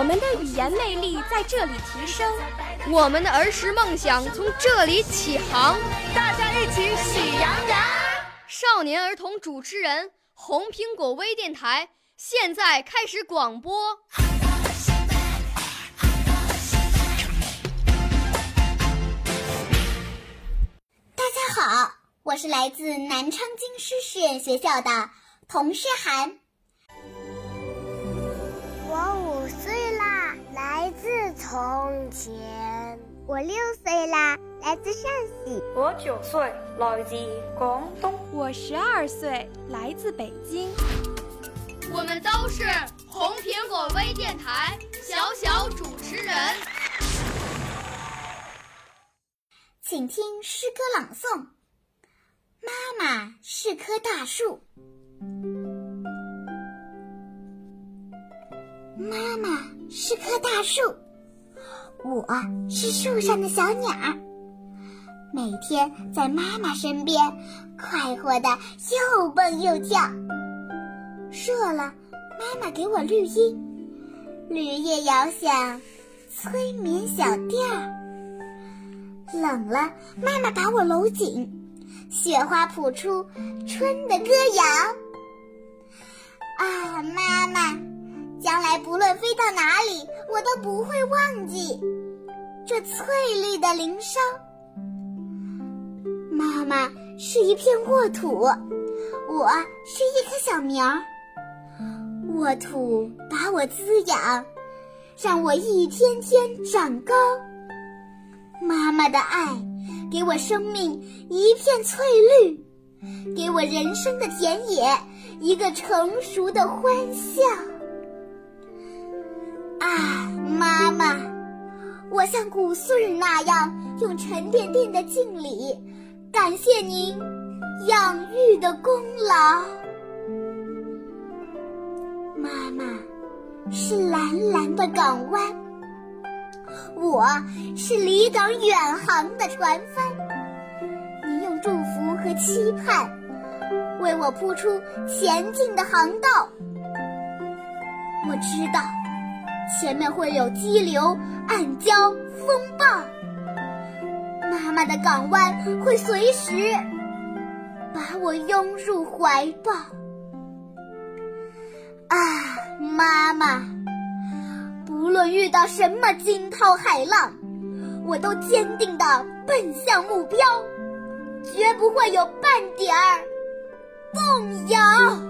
我们的语言魅力在这里提升，我们的儿时梦想从这里起航。大家一起喜羊羊。少年儿童主持人，红苹果微电台现在开始广播。大家好，我是来自南昌京师实验学校的童诗涵。我五岁啦，来自从前。我六岁啦，来自陕西。我九岁，来自广东。我十二岁，来自北京。我们都是红苹果微电台小小主持人。请听诗歌朗诵：妈妈是棵大树，妈妈是棵大树，我是树上的小鸟，每天在妈妈身边，快活的又蹦又跳。热了，妈妈给我绿荫，绿叶摇响催眠小调。冷了，妈妈把我搂紧，雪花谱出春的歌谣。啊，妈妈，将来不论飞到哪里，我都不会忘记这翠绿的林梢。妈妈是一片沃土，我是一棵小苗。沃土把我滋养，让我一天天长高。妈妈的爱，给我生命一片翠绿，给我人生的田野一个成熟的欢笑。我像古穗儿那样，用沉甸甸的敬礼，感谢您养育的功劳。妈妈是蓝蓝的港湾。我是离港远航的船帆，您用祝福和期盼为我铺出前进的航道。我知道前面会有激流、暗礁、风暴，妈妈的港湾会随时把我拥入怀抱。啊，妈妈！不论遇到什么惊涛骇浪，我都坚定地奔向目标，绝不会有半点儿动摇。